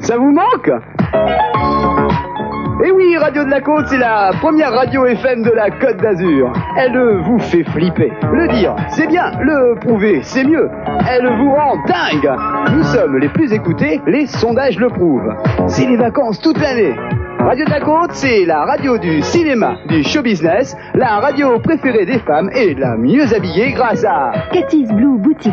Ça vous manque Eh oui, Radio de la Côte, c'est la première radio FM de la Côte d'Azur. Elle vous fait flipper. Le dire, c'est bien. Le prouver, c'est mieux. Elle vous rend dingue. Nous sommes les plus écoutés, les sondages le prouvent. C'est les vacances toute l'année. Radio de la Côte, c'est la radio du cinéma, du show business, la radio préférée des femmes et la mieux habillée grâce à Cathy's Blue Boutique.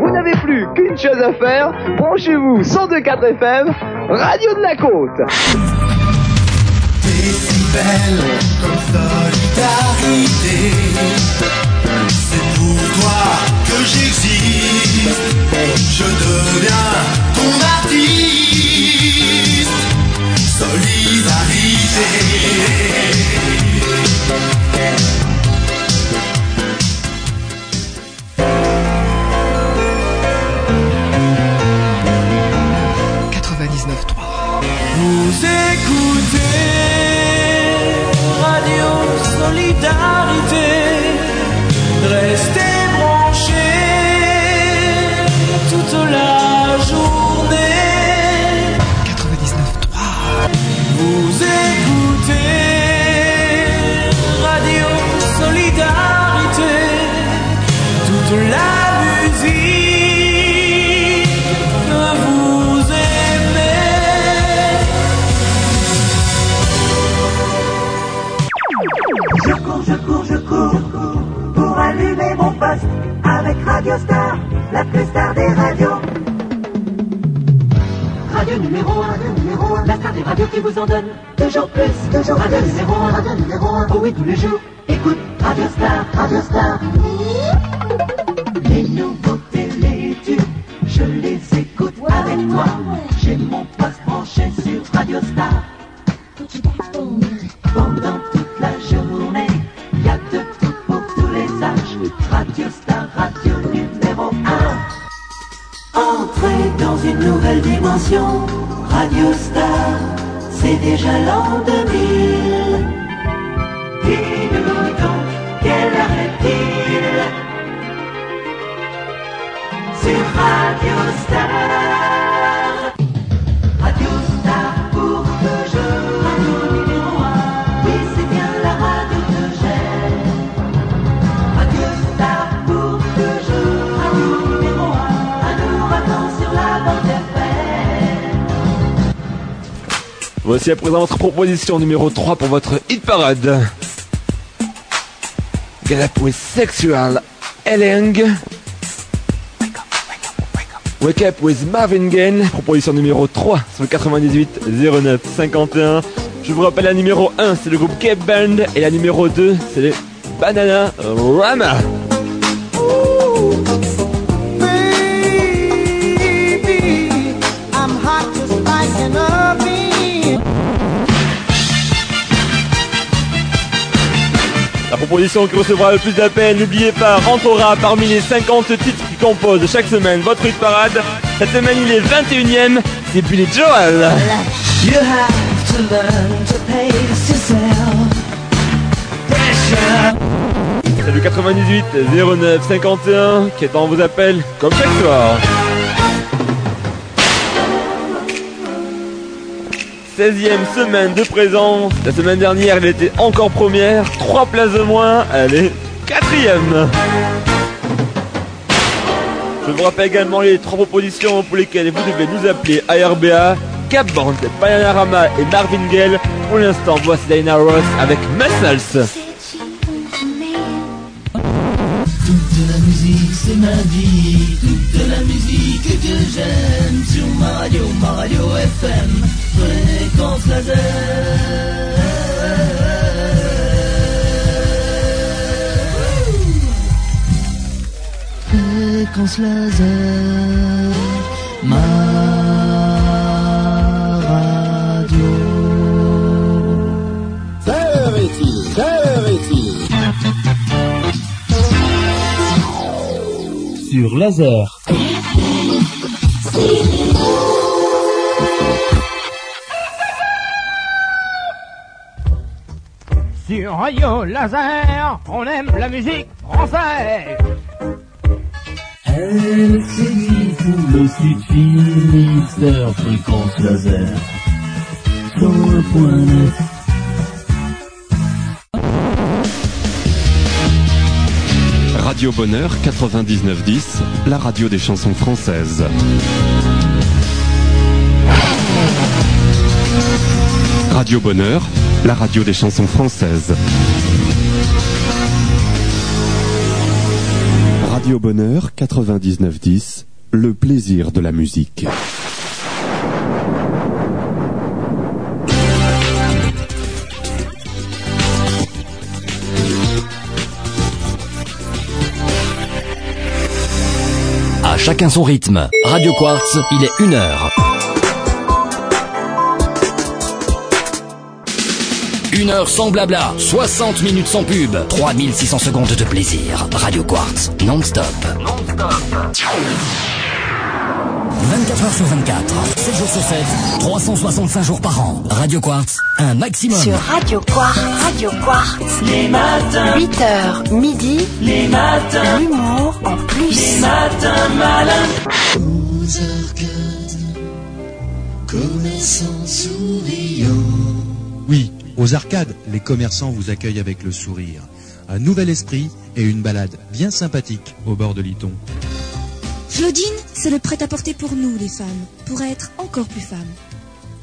Vous n'avez plus qu'une chose à faire, branchez-vous 102.4 FM, Radio de la Côte. Comme solidarité. C'est pour toi que j'existe. Je deviens ton artiste. Vous qui vous en donne toujours plus, toujours radio numéro 1, radio numéro 1, oh oui tous les jours, écoute Radio Star, Radio Star. Les nouveautés, les tubes, je les écoute avec toi. J'ai mon poste branché sur Radio Star. Pendant toute la journée, il y a de tout pour tous les âges. Radio Star, radio numéro 1. Entrez dans une nouvelle dimension. Radio Star, c'est déjà l'an 2000. Dis-nous donc, quelle heure est-il? Sur Radio Star. Voici à présent votre proposition numéro 3 pour votre hit parade. With sexual Elling. Wake up with Marvin Gaye, proposition numéro 3 sur le 98 09 51. Je vous rappelle la numéro 1 c'est le groupe Cape Band et la numéro 2 c'est les Banana Rama. Proposition qui recevra le plus d'appels, n'oubliez pas, rentrera parmi les 50 titres qui composent chaque semaine votre hit parade. Cette semaine, il est 21ème, c'est Billy Joel. You have to learn to pace yourself. Pressure. C'est le 98 09 51 qui attend vos appels comme chaque soir. 16e semaine de présence. La semaine dernière, elle était encore première. 3 places de moins, elle est quatrième. Je vous rappelle également les trois propositions pour lesquelles vous devez nous appeler ARBA, Cap Band, Bananarama et Marvin Gaye. Pour l'instant, voici Diana Ross avec Muscles. Toute la musique, c'est ma vie. Toute la musique que j'aime sur ma radio, ma radio FM. Fréquence laser. Fréquence laser. Ma Sur laser. Sur Radio Laser, on aime la musique française. Elle saisit tout le sud Finistère, fréquence laser. 101.9 Radio Bonheur 99.10, la radio des chansons françaises. Radio Bonheur, la radio des chansons françaises. Radio Bonheur 99.10, le plaisir de la musique. Chacun son rythme. Radio Quartz, il est une heure. Une heure sans blabla, 60 minutes sans pub, 3600 secondes de plaisir. Radio Quartz, non-stop. Non-stop. 24h sur 24, 7 jours sur 7, 365 jours par an. Radio Quartz, un maximum. Sur Radio Quartz, Radio Quartz. Les matins. 8h, midi. Les matins. L'humour en plus. Les matins malins. arcades. commerçants souriants. Oui, aux arcades, les commerçants vous accueillent avec le sourire. Un nouvel esprit et une balade bien sympathique au bord de l'Iton. Claudine, c'est le prêt-à-porter pour nous, les femmes, pour être encore plus femmes.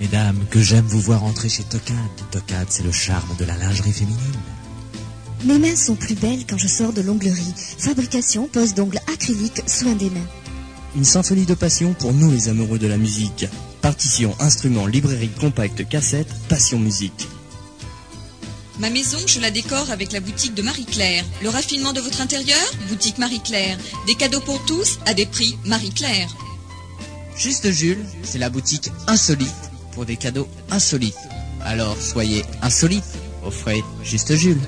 Mesdames, que j'aime vous voir entrer chez Tocade. Tocade, c'est le charme de la lingerie féminine. Mes mains sont plus belles quand je sors de l'onglerie. Fabrication, pose d'ongles acrylique, soin des mains. Une symphonie de passion pour nous les amoureux de la musique. Partition, instruments, librairie, compact, cassette, passion musique. Ma maison, je la décore avec la boutique de Marie-Claire. Le raffinement de votre intérieur Boutique Marie-Claire. Des cadeaux pour tous à des prix Marie-Claire. Juste Jules, c'est la boutique insolite pour des cadeaux insolites. Alors soyez insolites, offrez Juste Jules.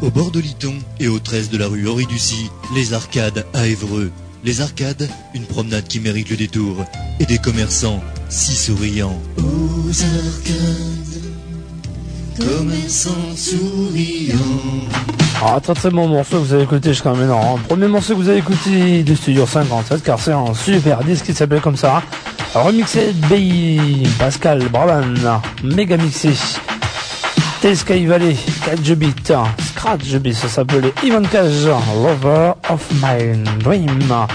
Au bord de Liton et au 13 de la rue Henri Ducy, les arcades à Évreux. Les arcades, une promenade qui mérite le détour. Et des commerçants si souriants. Aux arcades, Ah, très très bon morceau que vous avez écouté jusqu'à maintenant. Premier morceau que vous avez écouté du Studio 57, car c'est un super disque qui s'appelle comme ça. Remixé de B. Pascal Braban, méga mixé. T-Sky Valley, 4 bits, Scratch bits, ça s'appelait Ivan Cage, Lover of My Dream.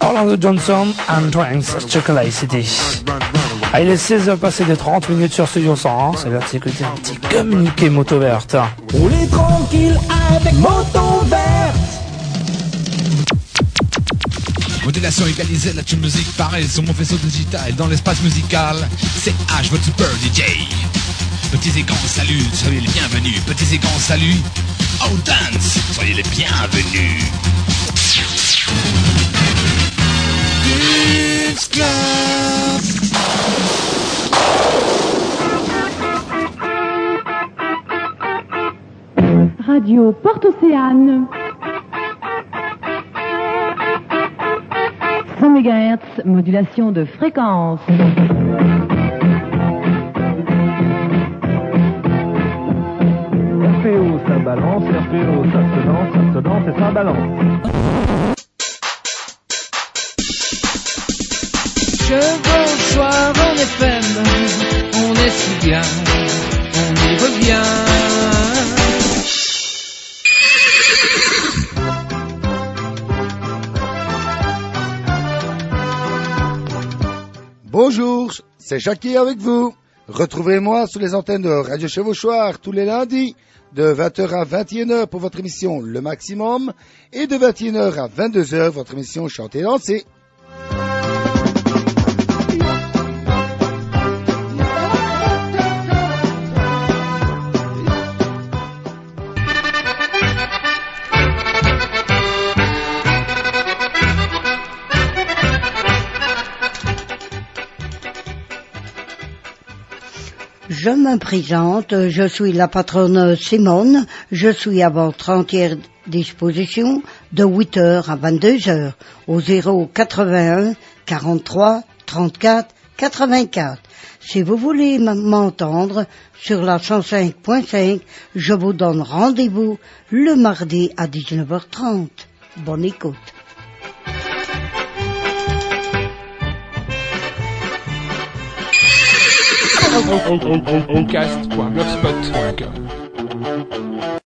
Orlando Johnson and Drinks, Chocolate City. Ah, il est 16h passé des 30 minutes sur Studio 101, c'est l'heure de s'écouter un petit communiqué moto verte. Roulez tranquille avec moto verte. Modulation égalisée, la tune musique pareil sur mon faisceau digital dans l'espace musical. C'est H, votre super DJ. Petits et grands saluts, soyez les bienvenus. Petits et grands saluts. Oh dance, soyez les bienvenus. Radio Porte-Océane. 100 MHz, modulation de fréquence. RPO, ça balance, RPO, ça se danse, ça se danse et ça balance. Je bonsoir en FM, on est si bien, c'est Jackie avec vous. Retrouvez-moi sur les antennes de Radio Chevauchoir tous les lundis de 20h à 21h pour votre émission Le Maximum et de 21h à 22h votre émission Chanter et Danser. Je me présente, je suis la patronne Simone, je suis à votre entière disposition de 8h à 22h au 081 43 34 84. Si vous voulez m'entendre sur la 105.5, je vous donne rendez-vous le mardi à 19h30. Bonne écoute. Ocast.blogspot.com